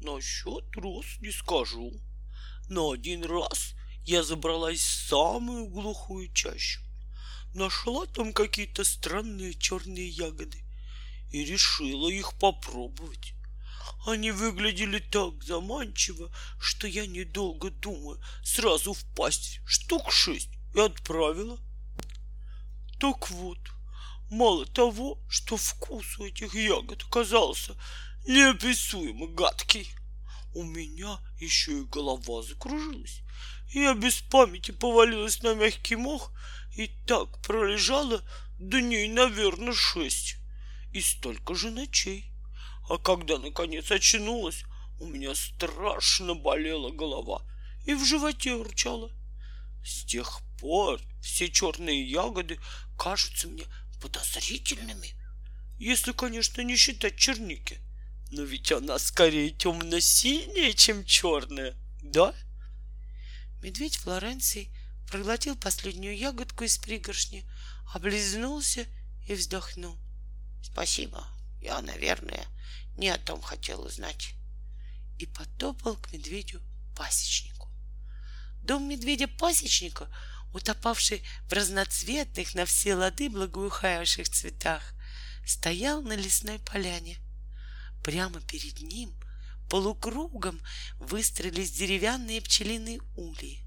Насчет роз не скажу. Но один раз я забралась в самую глухую чащу. Нашла там какие-то странные черные ягоды и решила их попробовать. Они выглядели так заманчиво, что я, недолго думая, сразу в пасть штук шесть и отправила. Так вот, мало того, что вкус у этих ягод оказался неописуемо гадкий, у меня еще и голова закружилась. Я без памяти повалилась на мягкий мох и так пролежала дней, наверное, шесть и столько же ночей. А когда наконец очнулась, у меня страшно болела голова и в животе урчала. С тех пор все черные ягоды кажутся мне подозрительными, если, конечно, не считать черники. Но ведь она скорее темно-синяя, чем черная, да? Медведь Флоренции проглотил последнюю ягодку из пригоршни, облизнулся и вздохнул. Спасибо, я, наверное, не о том хотел узнать. И потопал к медведю-пасечнику. Дом медведя-пасечника, утопавший в разноцветных на все лады благоухающих цветах, стоял на лесной поляне. Прямо перед ним полукругом выстроились деревянные пчелиные ульи,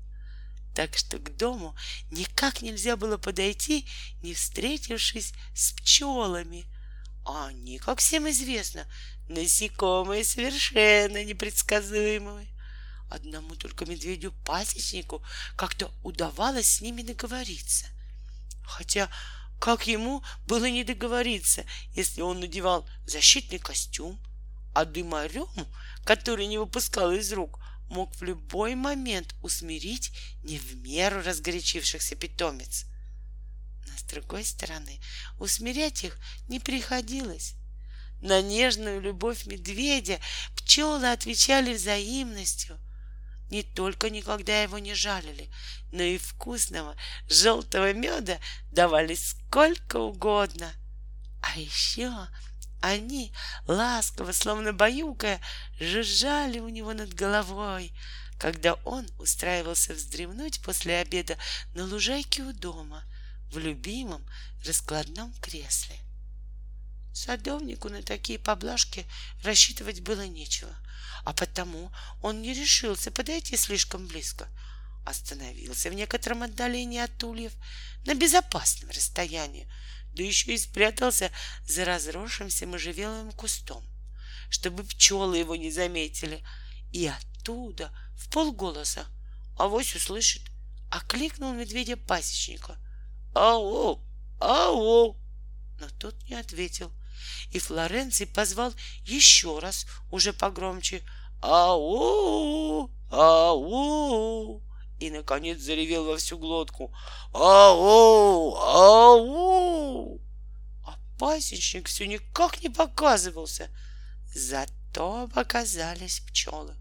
так что к дому никак нельзя было подойти, не встретившись с пчелами, а они, как всем известно, насекомые совершенно непредсказуемые. Одному только медведю-пасечнику как-то удавалось с ними договориться. Хотя как ему было не договориться, если он надевал защитный костюм, а дымарем, который не выпускал из рук, мог в любой момент усмирить не в меру разгорячившихся питомец. Но с другой стороны, усмирять их не приходилось. На нежную любовь медведя пчелы отвечали взаимностью. Не только никогда его не жалили, но и вкусного желтого меда давали сколько угодно. А еще они, ласково, словно баюкая, жужжали у него над головой, когда он устраивался вздремнуть после обеда на лужайке у дома — в любимом раскладном кресле. Садовнику на такие поблажки рассчитывать было нечего, а потому он не решился подойти слишком близко. Остановился в некотором отдалении от ульев на безопасном расстоянии, да еще и спрятался за разросшимся можжевеловым кустом, чтобы пчелы его не заметили, и оттуда в полголоса, авось услышит, окликнул медведя пасечника — Ау! Ау!» Но тот не ответил, и Флоренций позвал еще раз, уже погромче. «Ау! Ау!» И, наконец, заревел во всю глотку. «Ау! Ау!» А пасечник все никак не показывался. Зато показались пчелы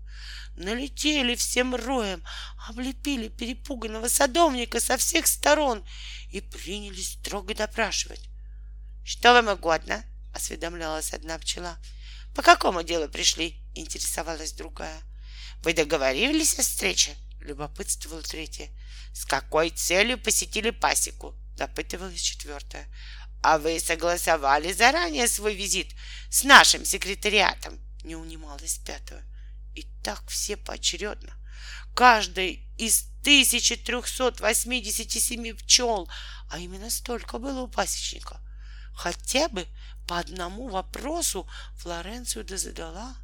налетели всем роем, облепили перепуганного садовника со всех сторон и принялись строго допрашивать. — Что вам угодно? — осведомлялась одна пчела. — По какому делу пришли? — интересовалась другая. — Вы договорились о встрече? — любопытствовала третья. — С какой целью посетили пасеку? — допытывалась четвертая. — А вы согласовали заранее свой визит с нашим секретариатом? — не унималась пятая. И так все поочередно. Каждый из 1387 пчел, а именно столько было у пасечника, хотя бы по одному вопросу Флоренцию да задала.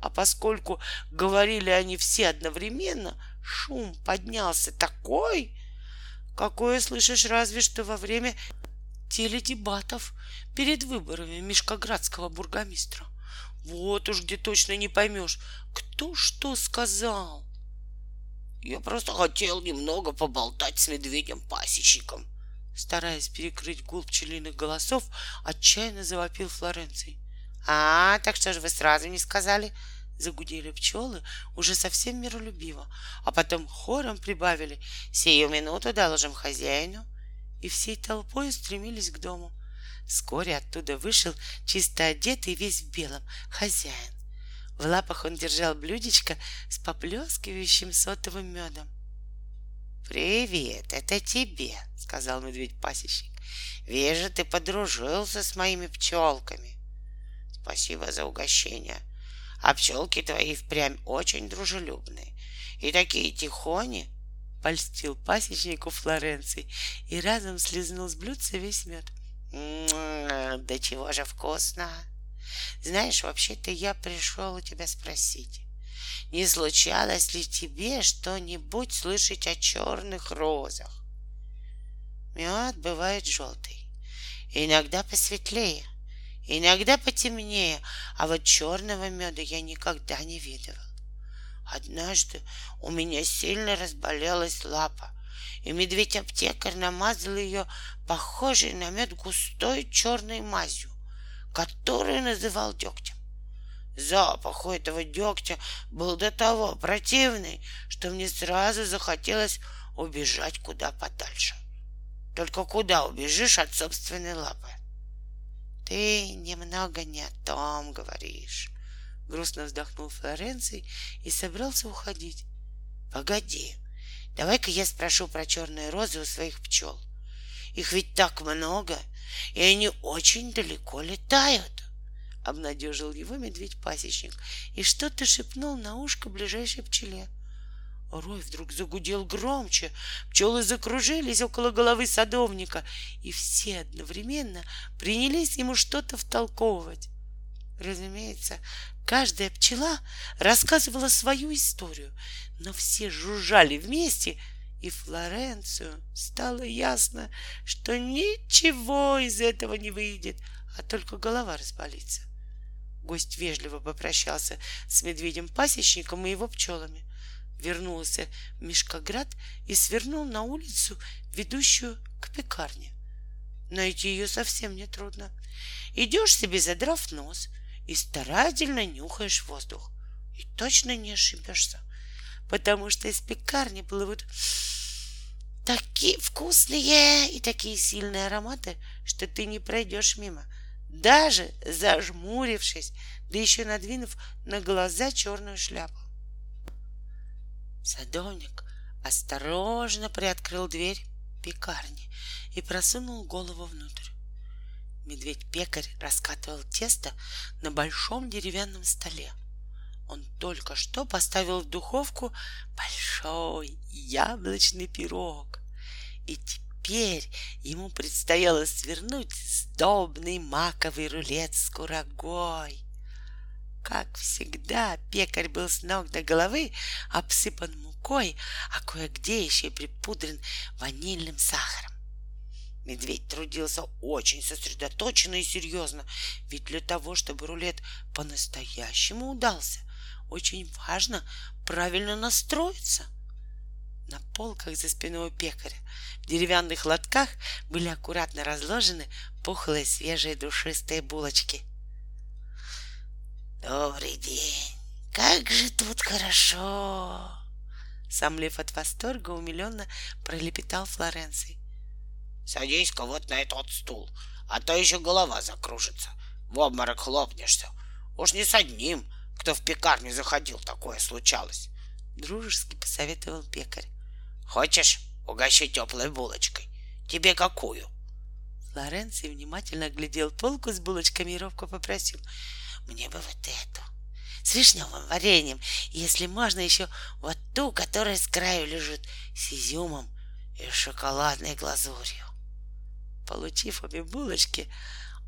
А поскольку говорили они все одновременно, шум поднялся такой, какое слышишь разве что во время теледебатов перед выборами Мишкоградского бургомистра. Вот уж где точно не поймешь, кто что сказал. Я просто хотел немного поболтать с медведем-пасечником. Стараясь перекрыть гул пчелиных голосов, отчаянно завопил Флоренций. А, так что же вы сразу не сказали? Загудели пчелы уже совсем миролюбиво, а потом хором прибавили «Сию минуту доложим хозяину» и всей толпой устремились к дому — Вскоре оттуда вышел чисто одетый весь в белом хозяин. В лапах он держал блюдечко с поплескивающим сотовым медом. «Привет, это тебе», — сказал медведь-пасечник. «Вижу, ты подружился с моими пчелками. Спасибо за угощение. А пчелки твои впрямь очень дружелюбные и такие тихони». Польстил пасечнику Флоренций и разом слезнул с блюдца весь мед. «Да чего же вкусно!» Знаешь, вообще-то я пришел у тебя спросить, не случалось ли тебе что-нибудь слышать о черных розах? Мед бывает желтый, иногда посветлее, иногда потемнее, а вот черного меда я никогда не видывал. Однажды у меня сильно разболелась лапа, и медведь-аптекарь намазал ее похожей на мед густой черной мазью который называл дегтем. Запах у этого дегтя был до того противный, что мне сразу захотелось убежать куда подальше. Только куда убежишь от собственной лапы? Ты немного не о том говоришь. Грустно вздохнул Флоренций и собрался уходить. Погоди, давай-ка я спрошу про черные розы у своих пчел. Их ведь так много — и они очень далеко летают. Обнадежил его медведь-пасечник и что-то шепнул на ушко ближайшей пчеле. Рой вдруг загудел громче, пчелы закружились около головы садовника, и все одновременно принялись ему что-то втолковывать. Разумеется, каждая пчела рассказывала свою историю, но все жужжали вместе — и Флоренцию стало ясно, что ничего из этого не выйдет, а только голова разболится. Гость вежливо попрощался с медведем-пасечником и его пчелами, вернулся в Мешкоград и свернул на улицу, ведущую к пекарне. Найти ее совсем нетрудно. Идешь себе, задрав нос, и старательно нюхаешь воздух. И точно не ошибешься, потому что из пекарни плывут такие вкусные и такие сильные ароматы, что ты не пройдешь мимо, даже зажмурившись, да еще надвинув на глаза черную шляпу. Садовник осторожно приоткрыл дверь пекарни и просунул голову внутрь. Медведь-пекарь раскатывал тесто на большом деревянном столе. Он только что поставил в духовку большой яблочный пирог. И теперь ему предстояло свернуть сдобный маковый рулет с курагой. Как всегда, пекарь был с ног до головы обсыпан мукой, а кое-где еще и припудрен ванильным сахаром. Медведь трудился очень сосредоточенно и серьезно, ведь для того, чтобы рулет по-настоящему удался, очень важно правильно настроиться. На полках за спиной у пекаря в деревянных лотках были аккуратно разложены пухлые свежие душистые булочки. Добрый день! Как же тут хорошо! Сомлев от восторга, умиленно пролепетал Флоренций. Садись-ка вот на этот стул, а то еще голова закружится. В обморок хлопнешься. Уж не с одним, кто в пекарню заходил, такое случалось. Дружески посоветовал пекарь. Хочешь, угощу теплой булочкой? Тебе какую? Флоренций внимательно глядел полку с булочками и робко попросил. Мне бы вот эту, с вишневым вареньем, если можно еще вот ту, которая с краю лежит, с изюмом и шоколадной глазурью. Получив обе булочки,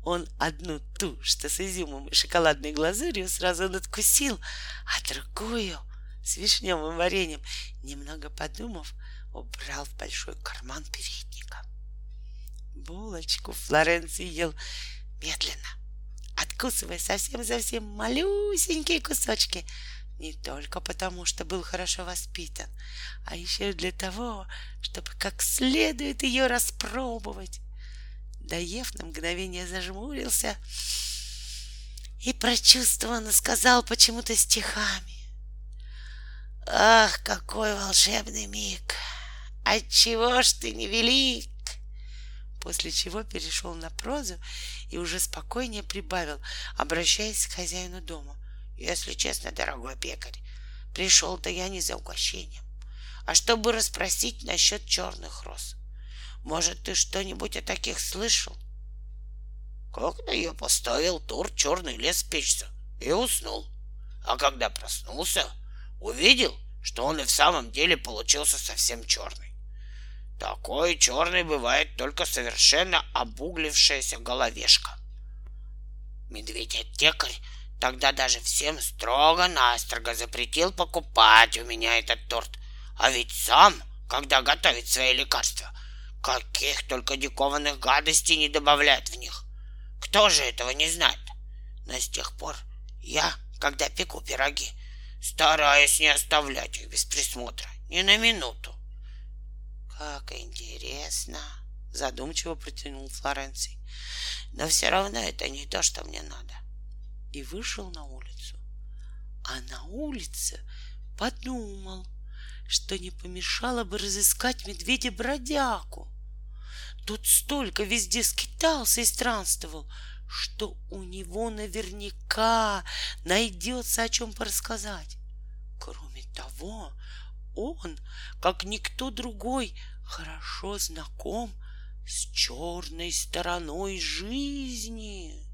он одну ту, что с изюмом и шоколадной глазурью, сразу надкусил, а другую с вишневым вареньем, немного подумав, убрал в большой карман передника. Булочку Флоренций ел медленно, откусывая совсем-совсем малюсенькие кусочки, не только потому, что был хорошо воспитан, а еще для того, чтобы как следует ее распробовать. Доев на мгновение зажмурился и прочувствованно сказал почему-то стихами. Ах, какой волшебный миг! Отчего ж ты не велик? После чего перешел на прозу и уже спокойнее прибавил, обращаясь к хозяину дома. Если честно, дорогой пекарь, пришел-то я не за угощением, а чтобы расспросить насчет черных роз. Может, ты что-нибудь о таких слышал? Когда я поставил тур черный лес печься и уснул. А когда проснулся, увидел, что он и в самом деле получился совсем черный. Такой черный бывает только совершенно обуглившаяся головешка. Медведь-аптекарь тогда даже всем строго-настрого запретил покупать у меня этот торт. А ведь сам, когда готовит свои лекарства, каких только дикованных гадостей не добавляет в них. Кто же этого не знает? Но с тех пор я, когда пеку пироги, стараюсь не оставлять их без присмотра ни на минуту. Как интересно, задумчиво протянул Флоренций. Но все равно это не то, что мне надо. И вышел на улицу. А на улице подумал, что не помешало бы разыскать медведя-бродягу. Тут столько везде скитался и странствовал, что у него наверняка найдется о чем порассказать. Кроме того, он, как никто другой, хорошо знаком с черной стороной жизни.